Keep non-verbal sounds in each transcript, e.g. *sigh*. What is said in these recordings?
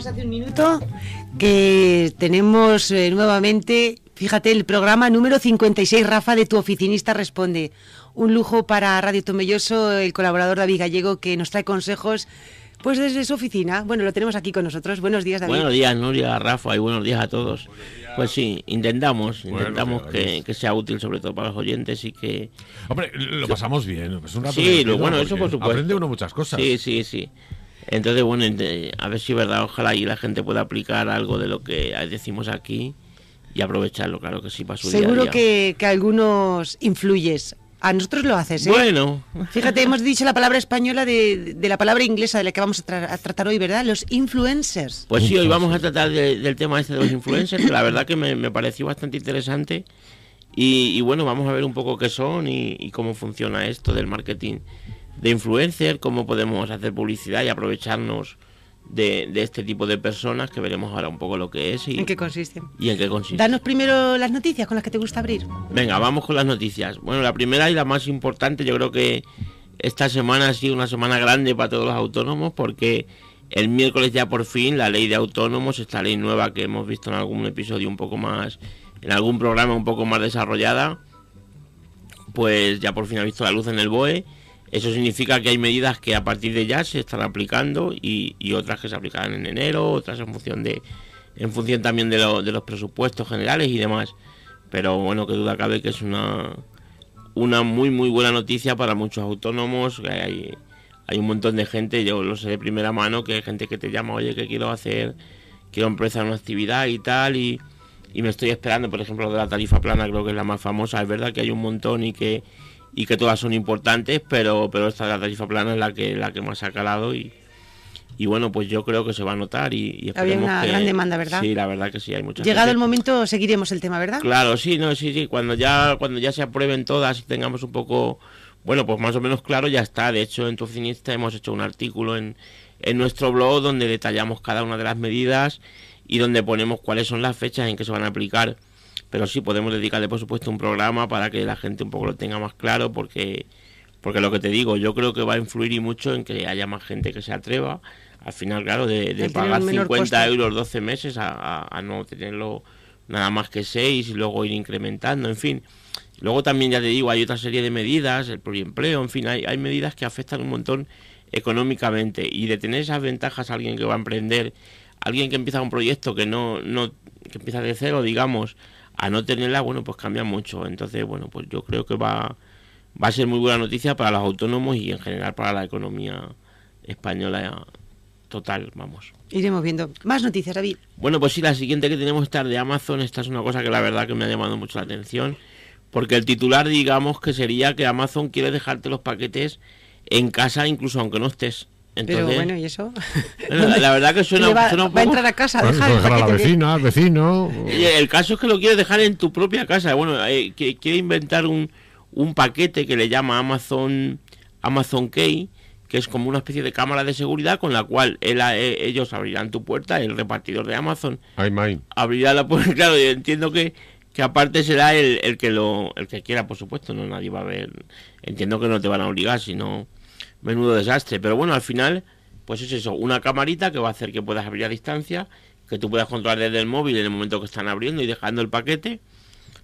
decíamos hace un minuto que tenemos eh, nuevamente, fíjate, el programa número 56, Rafa, de Tu Oficinista Responde. Un lujo para Radio Tomelloso, el colaborador David Gallego, que nos trae consejos pues desde su oficina. Bueno, lo tenemos aquí con nosotros. Buenos días, David. Buenos días, Nuria, Rafa, y buenos días a todos. Pues sí, intentamos, intentamos que, que, sea útil sobre todo para los oyentes y que... Hombre, lo pasamos bien. Es un rato sí, lo, bueno, eso por supuesto. Aprende uno muchas cosas. Sí, sí, sí. Entonces, bueno, a ver si es verdad, ojalá y la gente pueda aplicar algo de lo que decimos aquí y aprovecharlo, claro que sí, para su Seguro día a día. Que, que algunos influyes. A nosotros lo haces, ¿eh? Bueno. Fíjate, hemos dicho la palabra española de, de la palabra inglesa de la que vamos a, tra a, tratar hoy, ¿verdad? Los influencers. Pues sí, hoy vamos a tratar de, del tema este de los influencers, que la verdad que me, me pareció bastante interesante. Y, y, bueno, vamos a ver un poco qué son y, y cómo funciona esto del marketing de influencer, cómo podemos hacer publicidad y aprovecharnos de, de, este tipo de personas, que veremos ahora un poco lo que es y en qué consiste. Y en qué consiste. Danos primero las noticias con las que te gusta abrir. Venga, vamos con las noticias. Bueno, la primera y la más importante, yo creo que esta semana ha sido una semana grande para todos los autónomos porque el miércoles ya por fin la ley de autónomos, esta ley nueva que hemos visto en algún episodio un poco más, en algún programa un poco más desarrollada, pues ya por fin ha visto la luz en el BOE eso significa que hay medidas que a partir de ya se están aplicando y, otras que se aplicarán en enero, otras en función de en función también de, de, los presupuestos generales y demás. Pero bueno, que duda cabe que es una una muy muy buena noticia para muchos autónomos. Hay, hay un montón de gente, yo lo sé de primera mano, que hay gente que te llama, oye, que quiero hacer, quiero empezar una actividad y tal, y, y me estoy esperando, por ejemplo, de la tarifa plana, creo que es la más famosa. Es verdad que hay un montón y que y que todas son importantes, pero, pero esta de la tarifa plana es la que, la que más ha calado y, y bueno, pues yo creo que se va a notar y, y Había una que, gran demanda, ¿verdad? Sí, la verdad que sí, hay mucha Llegado gente. el momento seguiremos el tema, ¿verdad? Claro, sí, no, sí, sí, cuando ya, cuando ya se aprueben todas y tengamos un poco, bueno, pues más o menos claro, ya está. De hecho, en Tu Oficinista hemos hecho un artículo en, en nuestro blog donde detallamos cada una de las medidas y donde ponemos cuáles son las fechas en que se van a aplicar pero sí podemos dedicarle por supuesto un programa para que la gente un poco lo tenga más claro porque porque lo que te digo yo creo que va a influir y mucho en que haya más gente que se atreva al final claro de, de pagar 50 costo. euros 12 meses a, a, a, no tenerlo nada más que 6 y luego ir incrementando en fin luego también ya te digo hay otra serie de medidas el pluriempleo en fin hay, hay medidas que afectan un montón económicamente y de tener esas ventajas a alguien que va a emprender alguien que empieza un proyecto que no, no que empieza de cero digamos a no tenerla, bueno, pues cambia mucho. Entonces, bueno, pues yo creo que va, va a ser muy buena noticia para los autónomos y en general para la economía española total, vamos. Iremos viendo. Más noticias, David. Bueno, pues sí, la siguiente que tenemos esta de Amazon. Esta es una cosa que la verdad que me ha llamado mucho la atención. Porque el titular, digamos, que sería que Amazon quiere dejarte los paquetes en casa incluso aunque no estés. Entonces, Pero bueno, ¿y eso? *laughs* Bueno, la verdad que suena, va, suena un poco... va a entrar a casa a Bueno, dejar, dejar a la vecina, al vecino. Y el caso es que lo quieres dejar en tu propia casa. Bueno, eh, que quiere inventar un, un paquete que le llama Amazon Amazon Key, que es como una especie de cámara de seguridad con la cual él, eh, ellos abrirán tu puerta, el repartidor de Amazon mine. abrirá la puerta. *laughs* Claro, yo entiendo que, que aparte será el, el que lo el que quiera, por supuesto, no nadie va a ver. Entiendo que no te van a obligar, sino menudo desastre. Pero bueno, al final, pues es eso, una camarita que va a hacer que puedas abrir a distancia, que tú puedas controlar desde el móvil en el momento que están abriendo y dejando el paquete.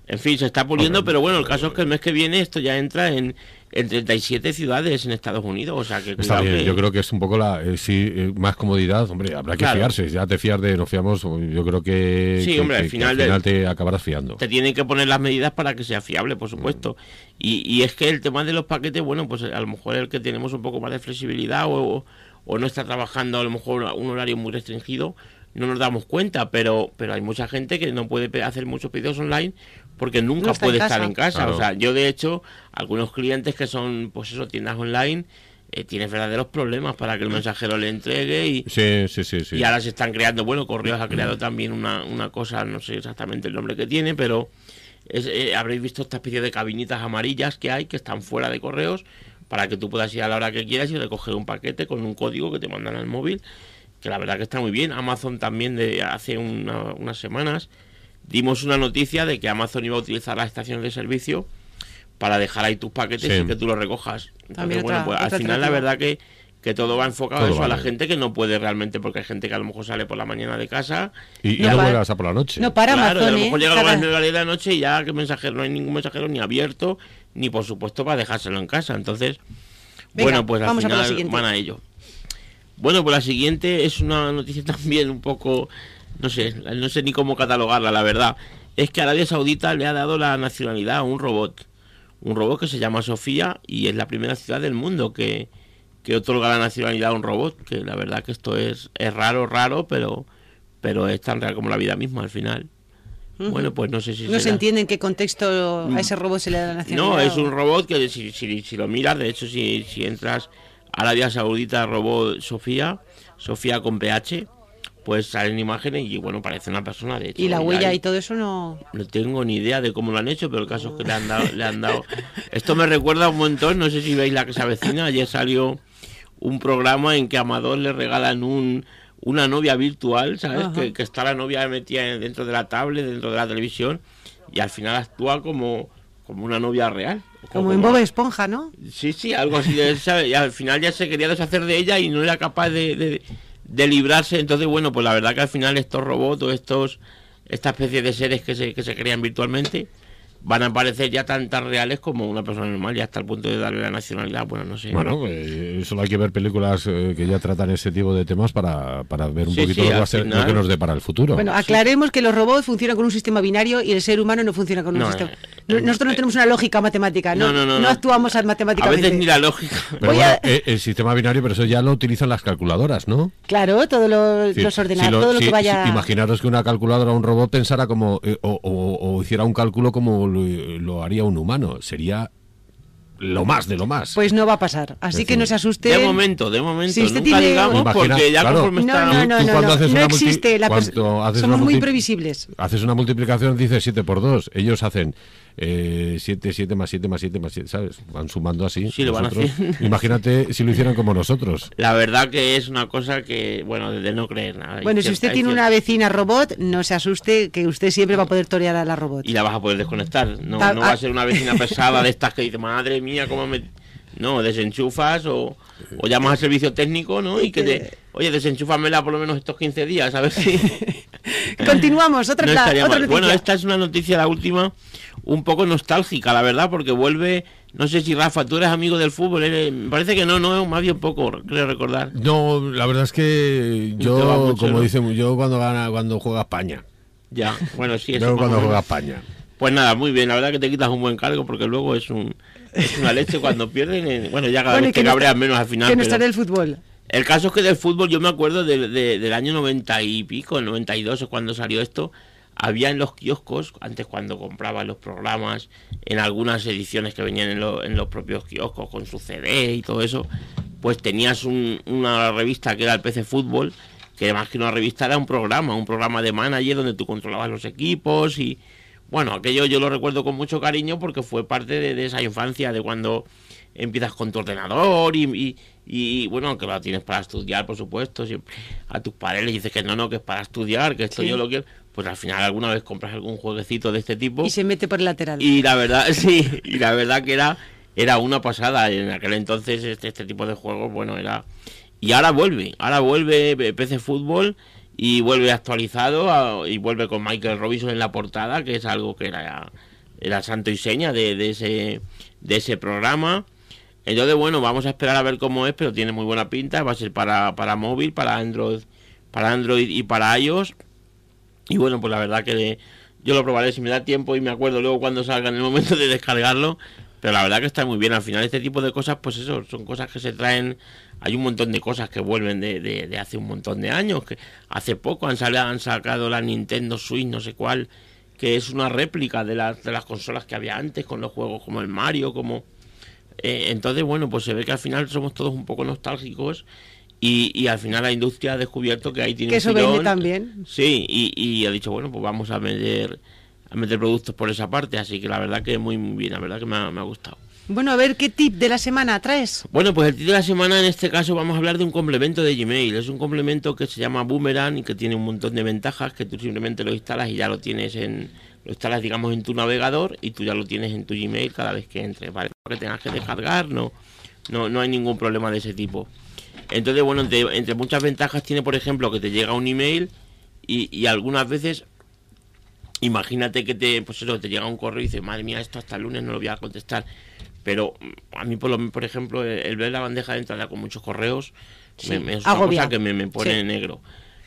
En fin, se está puliendo, pero bueno, el caso es que el mes que viene esto ya entra en, en 37 ciudades en Estados Unidos, o sea que Está cuidado bien, que- yo creo que es un poco la eh, sí, eh, más comodidad. Hombre, habrá que Claro. fiarse. Ya te fías de no fiamos, yo creo que, Sí, que- hombre, al final te acabarás fiando. te tienen que poner las medidas para que sea fiable, por supuesto. Y, y es que el tema de los paquetes, bueno, pues a lo mejor el que tenemos un poco más de flexibilidad o, o no está trabajando a lo mejor un horario muy restringido, no nos damos cuenta, pero, pero hay mucha gente que no puede hacer muchos pedidos online porque nunca No está en puede estar en casa. Claro. O sea, yo de hecho, algunos clientes que son, pues eso, tiendas online, eh, tienen verdaderos problemas para que el mensajero le entregue y, Sí, sí, sí. sí. y ahora se están creando, bueno, Correos ha creado también una, una cosa, no sé exactamente el nombre que tiene, pero es, eh, habréis visto esta especie de cabinitas amarillas que hay, que están fuera de Correos, para que tú puedas ir a la hora que quieras y recoger un paquete con un código que te mandan al móvil, que la verdad que está muy bien. Amazon también de hace una- unas semanas dimos una noticia de que Amazon iba a utilizar las estaciones de servicio para dejar ahí tus paquetes Sí. y que tú los recojas. Entonces, También bueno, otra- pues al final la verdad que, que todo va enfocado Todo a eso, a la gente que no puede realmente, porque hay gente que a lo mejor sale por la mañana de casa Y, y No no para- vuelve hasta por la noche. No para Claro, y a Amazon, lo ¿eh? mejor llega a las 9 de la noche y ya que mensajero, no hay ningún mensajero ni abierto, ni por supuesto para dejárselo en casa. Entonces, Venga, bueno, pues al a final siguiente. van a ello. Bueno, pues la siguiente es una noticia *laughs* también un poco, no sé, no sé ni cómo catalogarla, la verdad. Es que Arabia Saudita le ha dado la nacionalidad a un robot. Un robot que se llama Sofía y es la primera ciudad del mundo que, que otorga la nacionalidad a un robot. Que la verdad que esto es, es raro, raro, pero, pero es tan real como la vida misma al final. Bueno, pues no sé si No se entiende en qué contexto a ese robot se le da la nacionalidad. no, es un robot que si, si, si lo miras, de hecho, si, si entras a Arabia Saudita, robot Sofía, Sofía con PH, pues salen imágenes y bueno, parece una persona de hecho. Y la huella y todo eso no... No tengo ni idea de cómo lo han hecho, pero el caso es que le han dado. Le han dado... *laughs* Esto me recuerda un montón, no sé si veis la que se avecina, ayer salió un programa en que a Amador le regalan un una novia virtual, ¿sabes? Que, que está la novia metida dentro de la tablet, dentro de la televisión, y al final actúa como, como una novia real. Como en Bob Esponja, ¿no? Sí, sí, algo así. y al final ya se quería deshacer de ella y no era capaz de, de- de librarse. Entonces, bueno, pues la verdad que al final estos robots o estos esta especie de seres que se, que se crean virtualmente van a parecer ya tan, tan reales como una persona normal, ya hasta el punto de darle la nacionalidad. Bueno, no sé. Bueno, eh, solo hay que ver películas eh, que ya tratan ese tipo de temas para, para ver un Sí, poquito sí, lo, que va al a ser- lo que nos dé para el futuro. Bueno, aclaremos que los robots funcionan con un sistema binario y el ser humano no funciona con un No, sistema. eh, eh, Nosotros no tenemos una lógica matemática, no, no, no, no, actuamos a matemáticamente. veces ni la lógica. Pero voy bueno, a- el sistema binario, pero eso ya lo utilizan las calculadoras, ¿no? Claro, todos los, Sí, los ordenadores, si lo- todo lo si- que vaya... si- imaginaros que una calculadora o un robot pensara como eh, o, o- o hiciera un cálculo como lo, lo haría un humano. Sería lo más de lo más. Pues no va a pasar, así Es que no decir, se asuste. De momento, de momento. Si usted Nunca tiene- digamos Imagina- porque ya claro. conforme No, está... no, no, no, no, haces no multi- existe. La haces somos una muy previsibles. Haces una multiplicación, dices 7 por 2. Ellos hacen 7, 7 más 7 más 7 más 7, ¿sabes? Van sumando así. Sí, lo van. *laughs* Imagínate si lo hicieran como nosotros. La verdad que es una cosa que, bueno, de no creer nada. Bueno, si usted tiene cierta- una vecina robot, no se asuste, que usted siempre va a poder torear a la robot. y la vas a poder desconectar. No, va ah. a ser una vecina pesada de *laughs* estas que dice, madre mía, cómo me... No, desenchufas o, o llamas al servicio técnico, ¿no? Y que te... Oye, desenchúfamela por lo menos estos 15 días, a ver si... *laughs* Continuamos, otra, no otra. Bueno, esta es una noticia, la última, un poco nostálgica, la verdad, porque vuelve... No sé si Rafa, tú eres amigo del fútbol, eres- me parece que no, no, más bien poco, creo recordar. No, la verdad es que te yo, mucho, como ¿no? dicen, yo cuando gana, cuando juega España. Ya, bueno, sí, *laughs* eso Yo más o cuando juega España. Pues nada, muy bien, la verdad que te quitas un buen cargo porque luego es un es una leche cuando pierden. eh, Bueno, ya cada Bueno, vez te que no cabreas menos al final. que no está del fútbol. El caso es que del fútbol yo me acuerdo de- de- del año 90 y pico, el 92 es cuando salió esto. Había en los kioscos, antes cuando comprabas los programas, en algunas ediciones que venían en, lo- en los propios kioscos con su CD y todo eso, pues tenías un- una revista que era el PC Fútbol, que más que una revista era un programa, un programa de manager donde tú controlabas los equipos y bueno, aquello yo lo recuerdo con mucho cariño porque fue parte de, de esa infancia, de cuando empiezas con tu ordenador y, y- y, bueno, que lo tienes para estudiar, por supuesto, siempre a tus padres les dices que no, no, que es para estudiar, que esto Sí. yo lo quiero, pues al final alguna vez compras algún jueguecito de este tipo Y se mete por el lateral. y la verdad, *laughs* sí, y la verdad que era, era una pasada. En aquel entonces este, este tipo de juegos, bueno, era... Y ahora vuelve, ahora vuelve PC Fútbol y vuelve actualizado a- y vuelve con Michael Robinson en la portada, que es algo que era, era santo y seña de, de ese, de ese programa. Entonces, bueno, vamos a esperar a ver cómo es, pero tiene muy buena pinta. Va a ser para, para móvil, para Android, para Android y para iOS. Y bueno, pues la verdad que yo lo probaré si me da tiempo y me acuerdo luego cuando salga en el momento de descargarlo. Pero la verdad que está muy bien. Al final este tipo de cosas, pues eso, son cosas que se traen. Hay un montón de cosas que vuelven de, de- hace un montón de años. Que hace poco han, salido, han sacado la Nintendo Switch, no sé cuál, que es una réplica de las, de las consolas que había antes, con los juegos como el Mario, como... Eh, entonces, bueno, pues se ve que al final somos todos un poco nostálgicos y, y al final la industria ha descubierto que ahí tiene Que un eso vende filón. también. Sí, y, y ha dicho, bueno, pues vamos a meter a meter productos por esa parte, así que la verdad que muy, muy bien, la verdad que me ha, me ha gustado. Bueno, a ver qué tip de la semana traes. Bueno, pues el título de la semana en este caso vamos a hablar de un complemento de Gmail. Es un complemento que se llama Boomerang y que tiene un montón de ventajas que tú simplemente lo instalas y ya lo tienes en lo instalas digamos en tu navegador y tú ya lo tienes en tu Gmail cada vez que entres, ¿vale? Que tengas que descargar, no no no hay ningún problema de ese tipo. Entonces, bueno, entre, muchas ventajas tiene, por ejemplo, que te llega un email y, y algunas veces imagínate que te, pues eso, te llega un correo y dices, madre mía, esto hasta el lunes no lo voy a contestar. Pero mm, a mí, por, lo, por ejemplo, el, ver la bandeja de entrada con muchos correos me, es una cosa que me, pone negro.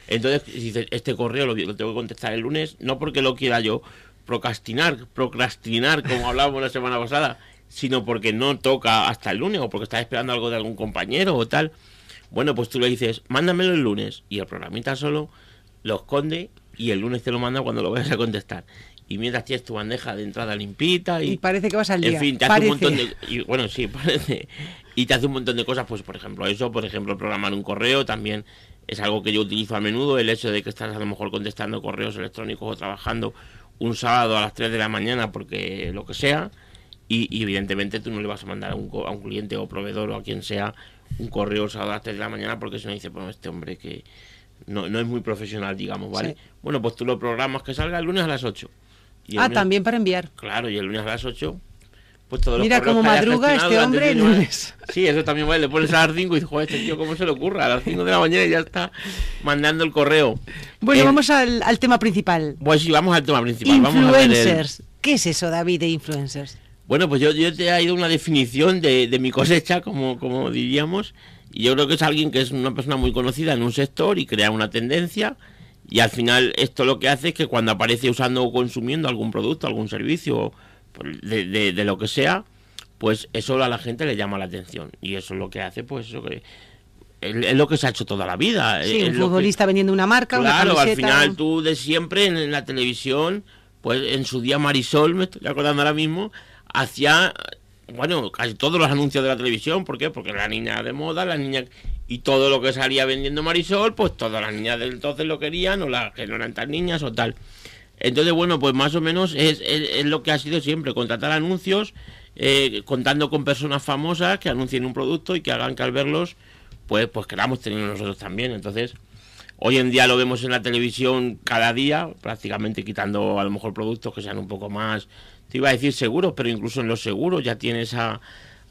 Entonces, si dices, este correo lo, lo, tengo que contestar el lunes, no porque lo quiera yo procrastinar, procrastinar, como hablábamos la semana pasada, sino porque no toca hasta el lunes o porque estás esperando algo de algún compañero o tal. Bueno, pues tú le dices, mándamelo el lunes y el programita solo lo esconde y el lunes te lo manda cuando lo vayas a contestar. Y mientras tienes tu bandeja de entrada limpita y... parece que vas al día. En fin, te hace un montón de... Y, bueno, sí, *laughs* parece. Y te hace un montón de cosas, pues por ejemplo eso, por ejemplo programar un correo también es algo que yo utilizo a menudo, el hecho de que estás a lo mejor contestando correos electrónicos o trabajando un sábado a las 3 de la mañana porque lo que sea, y, evidentemente tú no le vas a mandar a un, a un cliente o proveedor o a quien sea un correo sábado a las 3 de la mañana porque si no dice, bueno, este hombre que no, no es muy profesional, digamos, ¿vale? Bueno, pues tú lo programas que salga el lunes a las 8. ah, también para enviar. Claro, y el lunes a las 8 pues todos Mira cómo madruga este hombre el lunes. Sí, eso también vale. Le pones a las 5 y dices, joder, este tío, ¿cómo se le ocurra? A las 5 de la mañana ya está mandando el correo. Bueno, vamos al, tema principal. Pues sí, vamos al tema principal. Influencers. ¿Qué es eso, David, de influencers? Bueno, pues yo, yo te he ido una definición de, de mi cosecha, como, como diríamos. Y yo creo que es alguien que es una persona muy conocida en un sector y crea una tendencia. Y al final esto lo que hace es que cuando aparece usando o consumiendo algún producto, algún servicio de, de, lo que sea, pues eso a la gente le llama la atención. Y eso es lo que hace, pues eso que es lo que se ha hecho toda la vida. Sí, un futbolista vendiendo una marca, claro, al final tú de siempre en, la televisión, pues en su día Marisol, me estoy acordando ahora mismo, hacía, bueno, casi todos los anuncios de la televisión, ¿por qué? Porque la niña de moda, la niña... Y todo lo que salía vendiendo Marisol, pues todas las niñas del entonces lo querían, o las que no eran tan niñas o tal. Entonces, bueno, pues más o menos es, es, lo que ha sido siempre, contratar anuncios eh, contando con personas famosas que anuncien un producto y que hagan que al verlos, pues, pues queramos tenerlo nosotros también. Entonces, hoy en día lo vemos en la televisión cada día, prácticamente quitando a lo mejor productos que sean un poco más, te iba a decir seguros, pero incluso en los seguros ya tienes a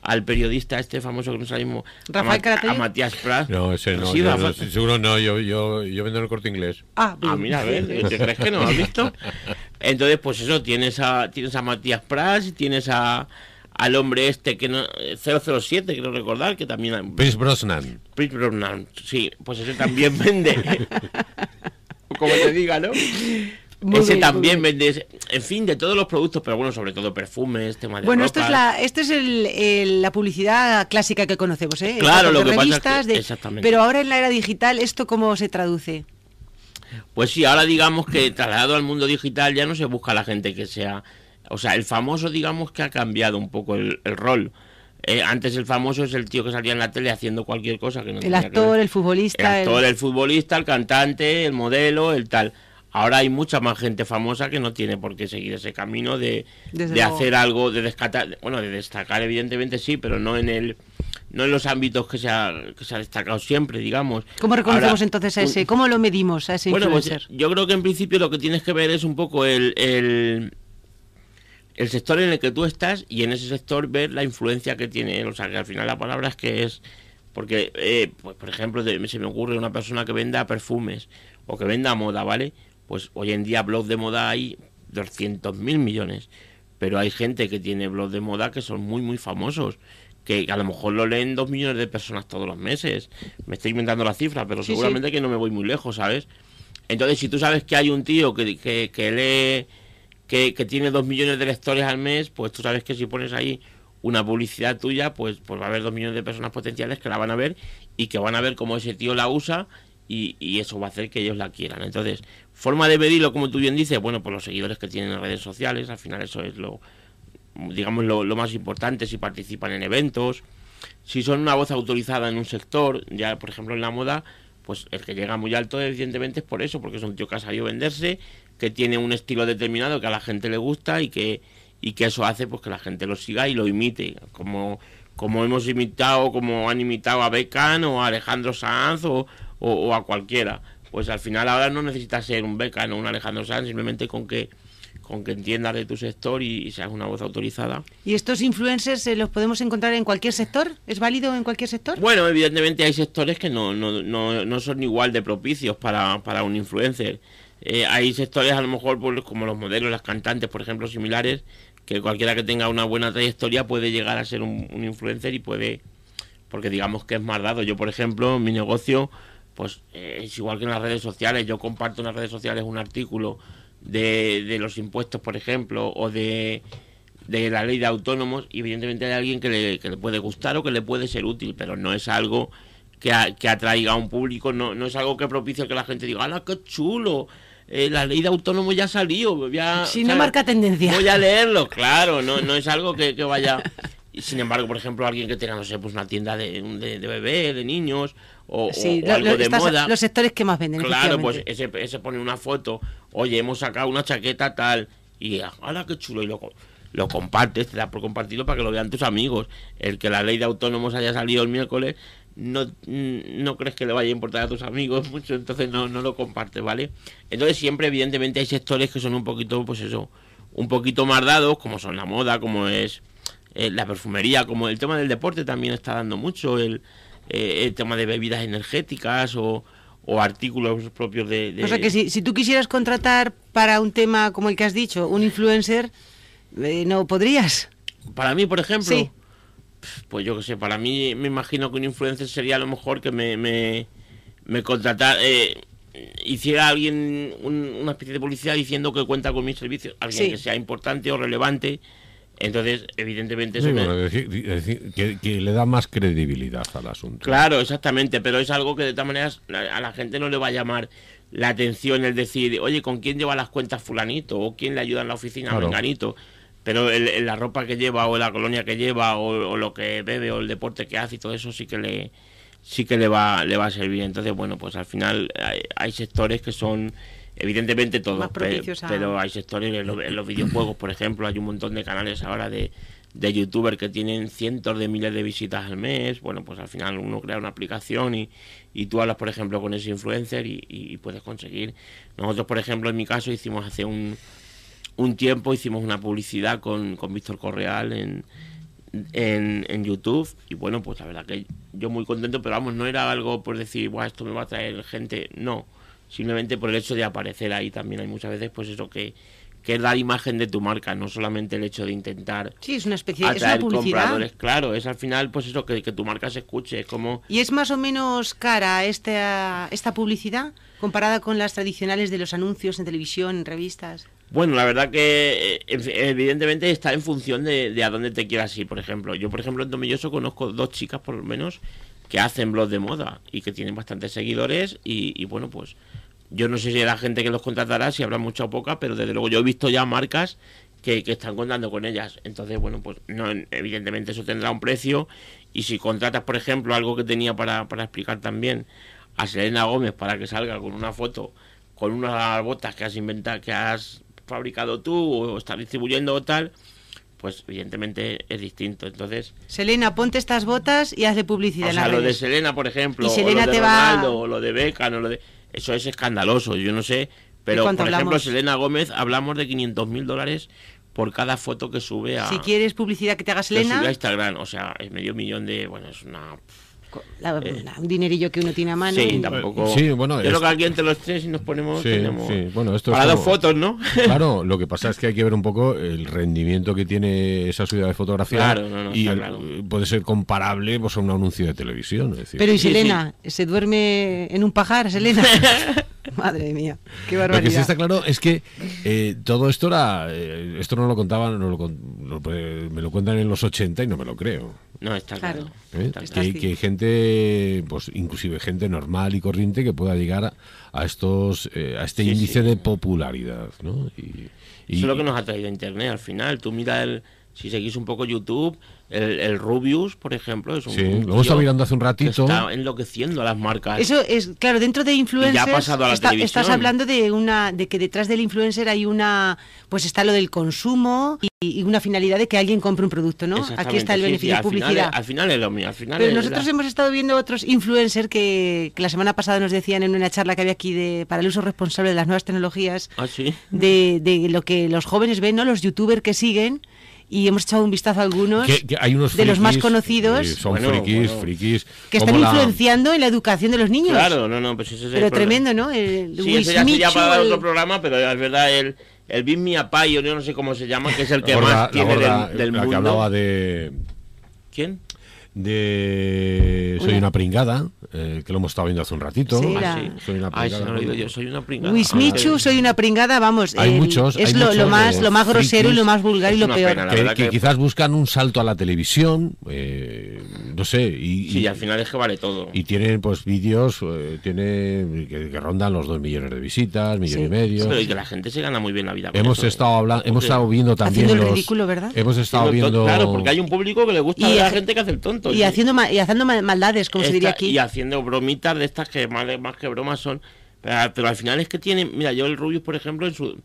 al periodista este famoso que no sabemos Rafael a, a, Matías Prat. No ese no, yo, seguro no yo, yo, yo vendo en el corte inglés. Ah, ah mira a ver ¿te crees que no has visto? *laughs* entonces pues eso tienes a tienes a Matías Prats tienes a al hombre este que no 007 quiero recordar que también Prince Brosnan. Prince Brosnan sí pues ese también vende. *laughs* Como te diga ¿no? *laughs* ese también vende, en fin, de todos los productos, pero bueno, sobre todo perfumes, temas de Bueno, esto es la, esto es el, la publicidad clásica que conocemos, ¿eh? Claro, lo que pasa exactamente. Pero ahora en la era digital, ¿esto cómo se traduce? Pues sí, ahora digamos que trasladado al mundo digital ya no se busca la gente que sea... O sea, el famoso digamos que ha cambiado un poco el, rol. Eh, antes el famoso es el tío que salía en la tele haciendo cualquier cosa que no El actor, el futbolista. El actor, el futbolista, el cantante, el modelo, el tal. Ahora hay mucha más gente famosa que no tiene por qué seguir ese camino de, de hacer algo, de destacar, bueno, de destacar evidentemente sí, pero no en el no en los ámbitos que se ha, que se ha destacado siempre, digamos. ¿Cómo reconocemos entonces a ese? ¿Cómo lo medimos a ese bueno, pues, yo creo que en principio lo que tienes que ver es un poco el, el, el sector en el que tú estás y en ese sector ver la influencia que tiene. O sea, que al final la palabra es que es... Porque, eh, pues, por ejemplo, se me ocurre una persona que venda perfumes o que venda moda, ¿vale? Pues hoy en día blogs de moda hay 200 mil millones, pero hay gente que tiene blogs de moda que son muy, muy famosos, que a lo mejor lo leen dos millones de personas todos los meses. Me estoy inventando la cifra, pero seguramente que no me voy muy lejos, ¿sabes? Entonces, si tú sabes que hay un tío que, que, que lee, que, que tiene dos millones de lectores al mes, pues tú sabes que si pones ahí una publicidad tuya, pues, pues va a haber dos millones de personas potenciales que la van a ver y que van a ver cómo ese tío la usa y, y, eso va a hacer que ellos la quieran. Entonces, Forma de medirlo, como tú bien dices, bueno, por los seguidores que tienen en redes sociales, al final eso es lo, digamos, lo, más importante, si participan en eventos, si son una voz autorizada en un sector, ya por ejemplo en la moda, pues el que llega muy alto evidentemente es por eso, porque es un tío que ha salido a venderse, que tiene un estilo determinado que a la gente le gusta y que, y que eso hace pues que la gente lo siga y lo imite, como, como hemos imitado, como han imitado a Beckham o a Alejandro Sanz o, o a cualquiera pues al final ahora no necesitas ser un Beckham o un Alejandro Sanz, simplemente con que con que entiendas de tu sector y, seas una voz autorizada. ¿Y estos influencers eh, los podemos encontrar en cualquier sector? ¿Es válido en cualquier sector? Bueno, evidentemente hay sectores que no, no, no, no son igual de propicios para, para un influencer. Eh, hay sectores a lo mejor pues, como los modelos, las cantantes, por ejemplo, similares, que cualquiera que tenga una buena trayectoria puede llegar a ser un, influencer y puede, porque digamos que es más dado. Yo, por ejemplo, mi negocio, pues eh, es igual que en las redes sociales. Yo comparto en las redes sociales un artículo de, de los impuestos, por ejemplo, o de, de la ley de autónomos, y evidentemente hay alguien que le, que le puede gustar o que le puede ser útil, pero no es algo que, que atraiga a un público, no, no es algo que propicie que la gente diga, ¡hala, qué chulo! Eh, la ley de autónomo ya salió. Ya, si no marca tendencia. Voy a leerlo, *laughs* claro, no, no es algo que, que vaya... Sin embargo, por ejemplo, alguien que tenga, no sé, pues una tienda de, de, bebé, de niños, o, algo de moda. Los sectores que más venden. Claro, pues ese, ese pone una foto, oye, hemos sacado una chaqueta tal, y ¡hala, qué chulo! Y lo, lo compartes, te da por compartido para que lo vean tus amigos. El que la ley de autónomos haya salido el miércoles no, mm, no crees que le vaya a importar a tus amigos *laughs* mucho, entonces no, no lo compartes, ¿vale? Entonces siempre, evidentemente, hay sectores que son un poquito, pues eso, un poquito más dados, como son la moda, como es eh, la perfumería, como el tema del deporte también está dando mucho, el, eh, el tema de bebidas energéticas o, o artículos propios de, O sea que si, si tú quisieras contratar para un tema como el que has dicho, un influencer, eh, ¿no podrías? Para mí, por ejemplo... Sí pues yo qué sé, para mí me imagino que un influencer sería a lo mejor que me, me, me contratara, eh, hiciera alguien una especie de publicidad diciendo que cuenta con mis servicios, alguien que sea importante o relevante. Entonces, evidentemente eso que, le da más credibilidad al asunto. Claro, exactamente, pero es algo que de todas maneras a la gente no le va a llamar la atención el decir, oye, ¿con quién lleva las cuentas fulanito? ¿O quién le ayuda en la oficina a menganito? pero el, la ropa que lleva o la colonia que lleva o, lo que bebe o el deporte que hace y todo eso sí que le sí que le va le va a servir entonces bueno pues al final hay, sectores que son evidentemente todos pero, hay sectores en los, videojuegos por ejemplo hay un montón de canales ahora de de youtubers que tienen cientos de miles de visitas al mes. Bueno pues al final uno crea una aplicación y, y tú hablas por ejemplo con ese influencer y, y puedes conseguir. Nosotros por ejemplo en mi caso hicimos hace un un tiempo hicimos una publicidad con, con Víctor Correal en, en, YouTube y bueno, pues la verdad que yo muy contento, pero vamos, no era algo por decir, Buah, esto me va a traer gente, no, simplemente por el hecho de aparecer ahí también hay muchas veces pues eso que, que es dar imagen de tu marca, no solamente el hecho de intentar sí, es una especie de es compradores, claro, es al final pues eso que, que tu marca se escuche, es como ¿Y es más o menos cara esta, esta publicidad comparada con las tradicionales de los anuncios en televisión, en revistas? Bueno, la verdad que eh, evidentemente está en función de, a dónde te quieras ir, por ejemplo. Yo, por ejemplo, en Tomilloso conozco dos chicas, por lo menos, que hacen blogs de moda y que tienen bastantes seguidores y, bueno, pues yo no sé si la gente que los contratará, si habrá mucha o poca, pero desde luego yo he visto ya marcas que, están contando con ellas. Entonces, bueno, pues no, evidentemente eso tendrá un precio y si contratas, por ejemplo, algo que tenía para, para explicar también a Selena Gómez para que salga con una foto con unas botas que has inventado, que has fabricado tú o estás distribuyendo o tal, pues evidentemente es distinto. Entonces, Selena, ponte estas botas y hazle publicidad. O sea, lo de Selena, por ejemplo, o lo de Ronaldo, o lo de Beckham, o lo de eso es escandaloso. Yo no sé, pero por ejemplo, Selena Gómez hablamos de 500 mil dólares por cada foto que sube a. Si quieres publicidad que te haga Selena. a Instagram, o sea, es medio millón de, bueno, es una eh, un dinerillo que uno tiene a mano. Sí, tampoco. Sí, bueno, Yo creo que aquí entre los tres y nos ponemos. Sí, Bueno, esto para dos fotos, ¿no? *laughs* Claro, lo que pasa es que hay que ver un poco el rendimiento que tiene esa subida de fotografía. Claro, no, no, y claro. puede ser comparable pues, a un anuncio de televisión. Pero ¿y Selena? ¿Se duerme en un pajar, Selena? *laughs* Madre mía, qué barbaridad. Lo que sí está claro es que eh, todo esto era. Eh, esto no lo contaban, no lo, me lo cuentan en los 80 y no me lo creo. No, está claro. ¿Eh? que, hay gente, pues inclusive gente normal y corriente que pueda llegar a, estos, a este índice de popularidad, ¿no? Y, Eso es lo que nos ha traído Internet al final. Tú mira el si seguís un poco YouTube, el, el Rubius, por ejemplo, es un. Sí, un lo hemos estado mirando hace un ratito. Está enloqueciendo a las marcas. Eso es, claro, dentro de influencers pasado a la está- televisión. estás hablando de una de que detrás del influencer hay una pues está lo del consumo y, y una finalidad de que alguien compre un producto, ¿no? Aquí está el sí, sí, beneficio al final publicidad. al final es lo mío. Al final Pero nosotros la- hemos estado viendo otros influencers que, que la semana pasada nos decían en una charla que había aquí de para el uso responsable de las nuevas tecnologías Ah, sí. de, de lo que los jóvenes ven, ¿no? Los youtubers que siguen y hemos echado un vistazo a algunos Que- que hay unos de los más conocidos eh, son Bueno, frikis, bueno. frikis. que están la- influenciando en la educación de los niños. Claro, no, no, pues ese es Pero tremendo, ¿no? El Sí, eso ya sería para dar el- otro programa, pero es verdad, el, el Big Me a Pie, yo no sé cómo se llama, que es el que la gorda- más la tiene gorda, del, del la mundo. que hablaba de, ¿Quién? De Soy Una- una pringada, eh, que lo hemos estado viendo hace un ratito. Sí, Ah, la- sí. Soy una Ay, pringada. digo yo, soy una pringada. Wismichu, Ah, soy una pringada, vamos. Hay el- muchos, Es hay lo, más, lo más grosero y lo más vulgar y lo peor. pena, que, verdad que que- quizás buscan un salto a la televisión, eh, no sé, y, Sí, y- al final es que vale todo. y tienen pues vídeos eh, tiene que, que rondan los dos millones de visitas, millón Sí. y medio. Pero y que la gente se gana muy bien la vida. Hemos eso, ¿eh? estado hablando, hemos estado viendo también Haciendo el los- ridículo, ¿verdad? Hemos estado no, viendo Claro, porque hay un público que le gusta a la gente que hace el tonto. Y haciendo, y haciendo ma- maldades, como se diría aquí. Y haciendo bromitas de estas que más, más que bromas son. Pero, pero al final es que tiene. Mira, yo el Rubius, por ejemplo, en su,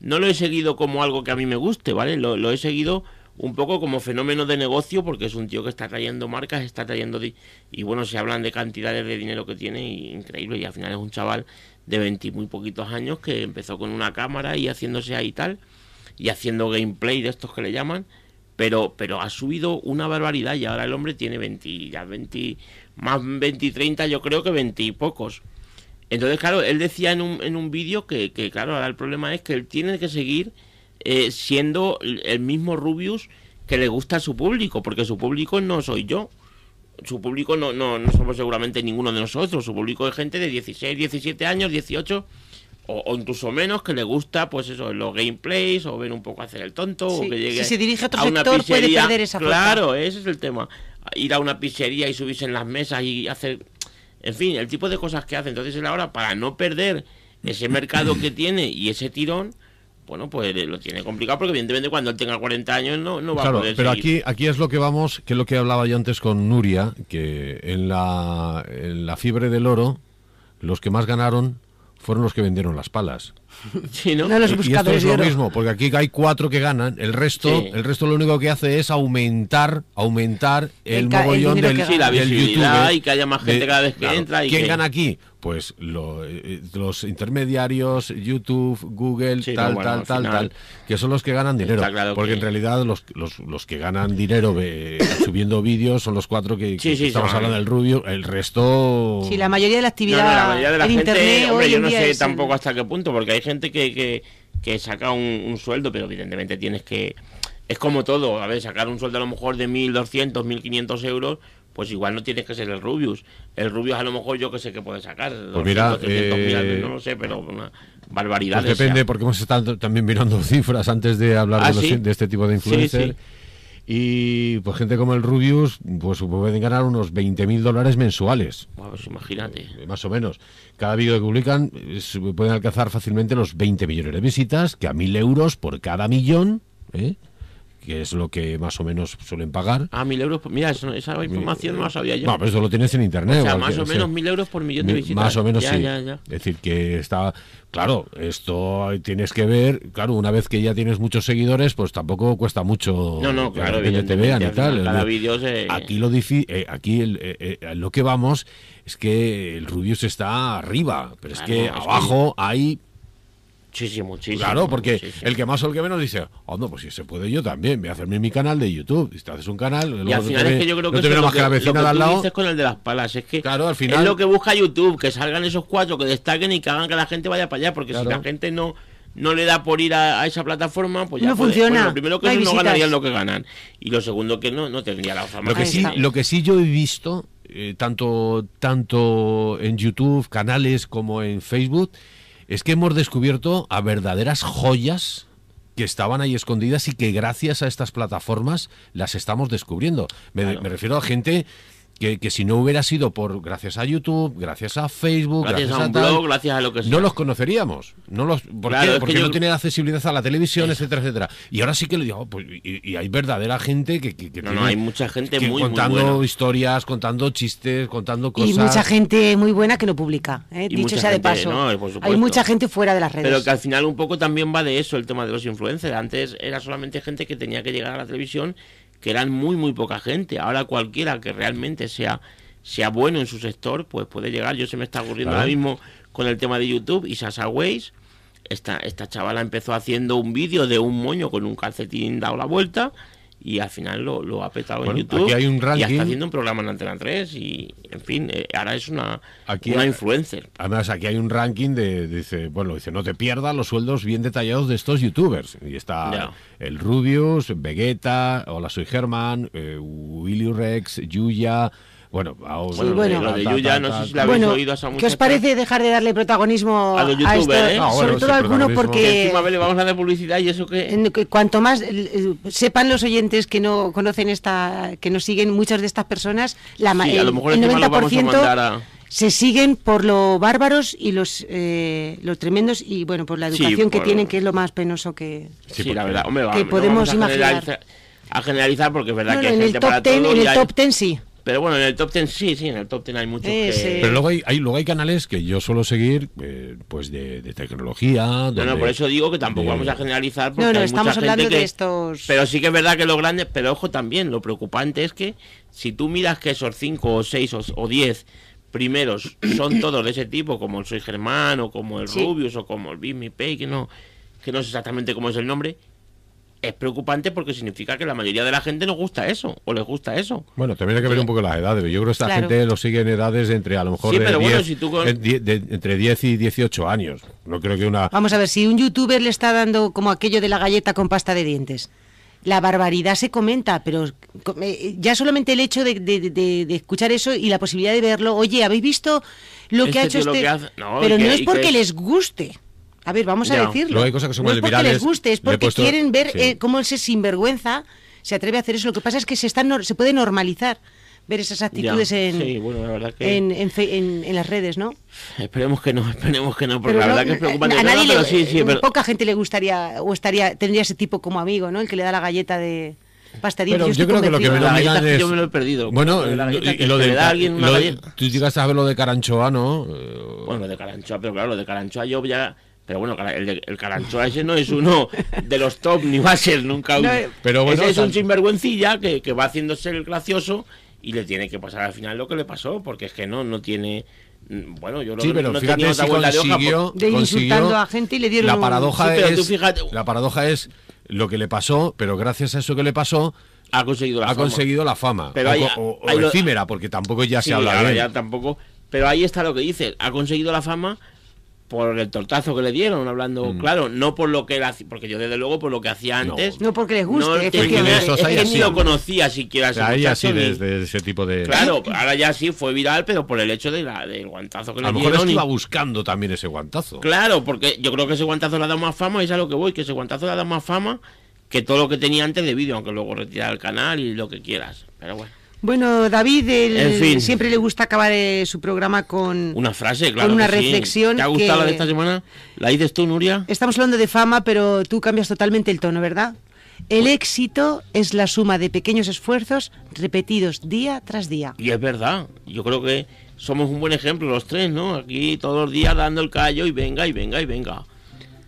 no lo he seguido como algo que a mí me guste, ¿vale? Lo, lo he seguido un poco como fenómeno de negocio porque es un tío que está trayendo marcas, está trayendo. y bueno, se hablan de cantidades de dinero que tiene, y increíble. Y al final es un chaval de 20 y muy poquitos años que empezó con una cámara y haciéndose ahí tal. Y haciendo gameplay de estos que le llaman pero pero ha subido una barbaridad y ahora el hombre tiene 20, ya 20, más 20 y 30 yo creo que 20 y pocos. Entonces, claro, él decía en un, en un vídeo que, que, claro, ahora el problema es que él tiene que seguir eh, siendo el mismo Rubius que le gusta a su público, porque su público no soy yo. Su público no, no, no somos seguramente ninguno de nosotros. Su público es gente de 16, 17 años, 18 o, o incluso menos que le gusta, pues eso, los gameplays o ver un poco hacer el tonto o que llegue si se dirige a otro una sector, puede pizzería. perder esa. Claro, ese es el tema. Ir a una pizzería y subirse en las mesas y hacer. En fin, el tipo de cosas que hace. Entonces él ahora, para no perder ese mercado que tiene y ese tirón, bueno, pues lo tiene complicado porque evidentemente cuando él tenga 40 años no, no va Claro, a poder pero seguir. aquí, aquí es lo que vamos, que es lo que hablaba yo antes con Nuria, que en la, en la fiebre del oro, los que más ganaron fueron los que vendieron las palas. *laughs* Sí, ¿no? No los Y- esto buscadores es de lo mismo, porque aquí hay cuatro que ganan, el resto, Sí. el resto lo único que hace es aumentar, aumentar el, El el mogollón dinero del, Sí, la del YouTube, y que haya más gente cada vez que entra y ¿Quién que- gana aquí? Pues lo- eh, los intermediarios, YouTube, Google, Sí, tal, no, bueno, tal, al tal, final- tal, que son los que ganan dinero. Claro porque que- en realidad los, los, los que ganan dinero eh, *coughs* subiendo vídeos son los cuatro que, que estamos hablando del Rubio, el resto... Sí, la mayoría de la No, actividad no, la mayoría de la en gente, internet hombre, hoy yo no sé tampoco eh, hasta qué punto, porque hay gente que, que, que saca un, un sueldo, pero evidentemente tienes que... Es como todo, a ver, sacar un sueldo a lo mejor de 1.200, 1.500 euros, pues igual no tienes que ser el Rubius. El Rubius a lo mejor yo que sé que puede sacar. Pues mira, 200, 300, eh, 1000, no lo sé, pero una barbaridad. Pues depende, porque hemos estado también mirando *laughs* cifras antes de hablar Ah, de, los- ¿sí? de este tipo de influencer. Sí, Y pues gente como el Rubius, pues pueden ganar unos 20.000 dólares mensuales. Pues imagínate. eh, Más o menos. Cada vídeo que publican es- pueden alcanzar fácilmente los 20 millones de visitas, que a 1.000 euros por cada millón, ¿eh? Que es lo que más o menos suelen pagar. Ah, 1.000 euros. Mira, eso- esa información no la sabía yo. No, pero eso lo tienes en internet. o sea, más o menos 1.000 euros por millón de visitas. Más o menos Ya, sí. ya, ya. Es decir, que está. Claro, esto tienes que ver. Claro, una vez que ya tienes muchos seguidores, pues tampoco cuesta mucho. No, no, que claro, la gente te vean y tal. cada se- Aquí lo eh, aquí el- eh, eh, lo que vamos es que el Rubius está arriba, pero que es que- abajo hay. Muchísimo, muchísimo. Claro, porque muchísimo. el que más o el que menos dice, oh, no, pues si se puede yo también, voy a hacerme mi canal de YouTube. Si te haces un canal, Y luego al no final te es que yo creo no que te eso más que la lo vecina lo de que al tú lado. dices con el de las palas. Es que Claro, al final- es lo que busca YouTube, que salgan esos cuatro, que destaquen y que hagan que la gente vaya para allá. Porque si la gente no no le da por ir a, a esa plataforma, pues ya No puede- funciona, pues lo primero que no no ganarían lo que ganan. Y lo segundo que no, no tendría la fama. Lo que sí, lo que sí yo he visto, eh, tanto, tanto en YouTube, canales como en Facebook, es que hemos descubierto a verdaderas joyas que estaban ahí escondidas y que gracias a estas plataformas las estamos descubriendo. Me, Claro. me refiero a gente que, que si no hubiera sido por gracias a YouTube, gracias a Facebook, Gracias gracias, a un tal, blog, gracias a lo que sea. no los conoceríamos. No los, ¿Por Claro, qué? Porque yo- no tienen accesibilidad a la televisión, etcétera, etcétera. Y ahora sí que le digo, pues, y, y hay verdadera gente que, que, que No, tiene- no, hay mucha gente que muy, muy contando buena. historias, contando chistes, contando cosas. Y mucha gente muy buena que no publica, ¿eh? Dicho sea de paso. no, por Hay mucha gente fuera de las redes. Pero que al final un poco también va de eso el tema de los influencers. Antes era solamente gente que tenía que llegar a la televisión, que eran muy, muy poca gente. Ahora cualquiera que realmente sea, sea bueno en su sector, pues puede llegar. Yo se me está ocurriendo ahora mismo con el tema de YouTube y Sasa Ways. Esta, esta chavala empezó haciendo un vídeo de un moño con un calcetín dado la vuelta y al final lo, lo ha petado Bueno, en YouTube. aquí hay un Y está haciendo un programa en Antena 3 y, en fin, eh, ahora es una, Aquí una hay- influencer. Además, aquí hay un ranking de, dice, bueno, dice, no te pierdas los sueldos bien detallados de estos youtubers. Y está el Rubius, Vegeta, Hola Soy Germán, eh, Willy Rex, Yuya, bueno, ahora- Sí, bueno. lo de Yuya, no sé si la habéis bueno, oído a esa ¿qué os muchacha? parece dejar de darle protagonismo A los esto? youtubers, ¿eh? Ah, bueno, Sobre todo sí, a. Que porque encima le vamos a dar publicidad y eso que... que cuanto más eh, sepan los oyentes que no conocen esta, que no siguen muchas de estas personas, la Sí, a lo el- mejor el encima lo vamos a 90% mandar a- se siguen por lo bárbaros y los eh, los tremendos y bueno por la Sí, educación que por- tienen que es lo más penoso que Sí, Sí, la verdad. Hombre, va, que no podemos vamos a imaginar. generalizar, a generalizar porque es verdad No, que no, hay en el gente top para 10 todo en el hay- top 10 sí Pero bueno, en el top 10 sí, sí, en el top 10 hay muchos que... Pero luego hay, hay- luego hay canales que yo suelo seguir, eh, pues de, de tecnología. No, no, donde- por eso digo que tampoco de- vamos a generalizar porque no no hay estamos mucha gente hablando que- de estos Pero sí que es verdad que los grandes, pero ojo también, lo preocupante es que si tú miras que esos 5 o 6 o 10 primeros son *coughs* todos de ese tipo, como el Soy Germán o como el Sí. Rubius o como el Big Me Pay, que no, que no sé exactamente cómo es el nombre, es preocupante porque significa que la mayoría de la gente nos gusta eso o les gusta eso. Bueno, también hay que ver un poco las edades. Yo creo que esta Claro. gente lo sigue en edades de entre a lo mejor Sí, de pero bueno, 10, si tú con- eh, de- entre 10 y 18 años. No creo que una... Vamos a ver, si un youtuber le está dando como aquello de la galleta con pasta de dientes, la barbaridad se comenta, pero eh, ya solamente el hecho de, de- de- de escuchar eso y la posibilidad de verlo, oye, ¿habéis visto lo que Este ha hecho este? que hace- no, pero que- no es porque que- les guste. A ver, vamos a decirlo. Luego hay cosas que son no es porque virales. les guste, es porque puesto- quieren ver sí. eh, cómo ese sinvergüenza se atreve a hacer eso. Lo que pasa es que se, están, nor- se puede normalizar ver esas actitudes Ya, en, sí, bueno, la verdad que- en, en fe- en- en las redes, ¿no? Esperemos que no, *laughs* esperemos que no, porque Pero la no, verdad que es preocupante. a nadie pero le, sí, sí, pero- poca gente le gustaría o estaría tendría ese tipo como amigo, ¿no? El que le da la galleta de pasta de Pero dientes. yo estoy creo que lo que me lo es yo me lo he perdido. Bueno, Lo lo de, le da a alguien lo tú llegaste a ver lo de Caranchoa, ¿no? Eh, Bueno, lo de Caranchoa, pero claro, lo de Caranchoa yo ya... Pero bueno, el, de- el Caranchoa ese no es uno de los top, ni va a ser nunca un... No, pero bueno, ese es un sinvergüencilla que, que va haciéndose el gracioso y le tiene que pasar al final lo que le pasó, porque es que no, no tiene... mm, Bueno, yo Sí, que pero no fíjate tenía si otra vuelta de hoja, consiguió, De consiguió- insultando a gente y le dieron La un- paradoja Sí, pero tú es fíjate- la paradoja es lo que le pasó, pero gracias a eso que le pasó ha conseguido la ha fama. conseguido la fama. Pero o, lo- efímera, porque tampoco ya Sí, se habla de ya tampoco. Pero ahí está lo que dice. Ha conseguido la fama por el tortazo que le dieron, hablando, Mm. claro, no por lo que él hacía, porque yo desde luego por lo que hacía No. antes. No porque les guste, es que- efectivamente. Eso es que ni lo conocía siquiera O ese sea, ahí así ni- desde ese tipo de... Claro, ahora ya sí fue viral, pero por el hecho de la, del guantazo que a le lo mejor es dieron. que y- iba buscando también ese guantazo. Claro, porque yo creo que ese guantazo le ha dado más fama y es a lo que voy, que ese guantazo le ha dado más fama que todo lo que tenía antes de vídeo, aunque luego retirar el canal y lo que quieras. Pero bueno, Bueno, David el- En fin. siempre le gusta acabar eh, su programa con una frase, claro. una que sí. reflexión ¿Te ha gustado que- la de esta semana? ¿La dices tú, Nuria? Estamos hablando de fama, pero tú cambias totalmente el tono, ¿verdad? El éxito es la suma de pequeños esfuerzos repetidos día tras día. Y es verdad, yo creo que somos un buen ejemplo los tres, ¿no? Aquí todos los días dando el callo y venga, y venga, y venga.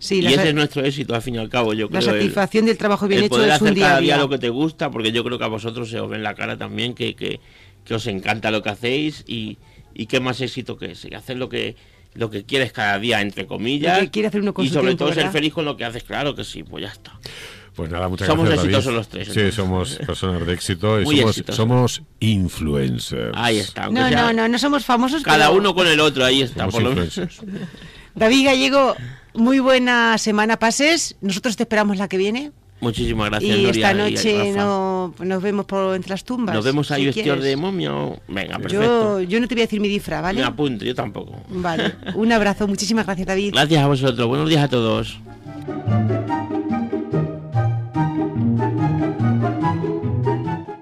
Sí, y la, ese es nuestro éxito al fin y al cabo, yo la creo. el- satisfacción del trabajo bien el hecho poder es un hacer día cada día día. lo que te gusta, porque yo creo que a vosotros se os ve en la cara también que, que, que os encanta lo que hacéis y, y qué más éxito que ese, hacer lo que lo que quieres cada día, entre comillas. Lo que quiere hacer uno con y su sobre tiempo, todo ser ¿verdad? feliz con lo que haces, claro que sí, pues ya está. Pues nada, muchas Somos gracias, David. exitosos los tres, Sí, entonces. somos *laughs* personas de éxito y Muy somos, exitosos. somos influencers. Ahí está. No, sea no, no, no somos famosos. Cada pero- uno con el otro, ahí está. Somos Por lo menos. *laughs* David Gallego, muy buena semana pases. Nosotros te esperamos la que viene. Muchísimas gracias, y Nuria esta noche no, nos vemos por entre las tumbas. Nos vemos ahí si vestidos de momia. o- Venga, perfecto. Yo, yo no te voy a decir mi disfraz, ¿vale? Me apunto, yo tampoco. Vale. Un abrazo. Muchísimas gracias, David. Gracias a vosotros. Buenos días a todos.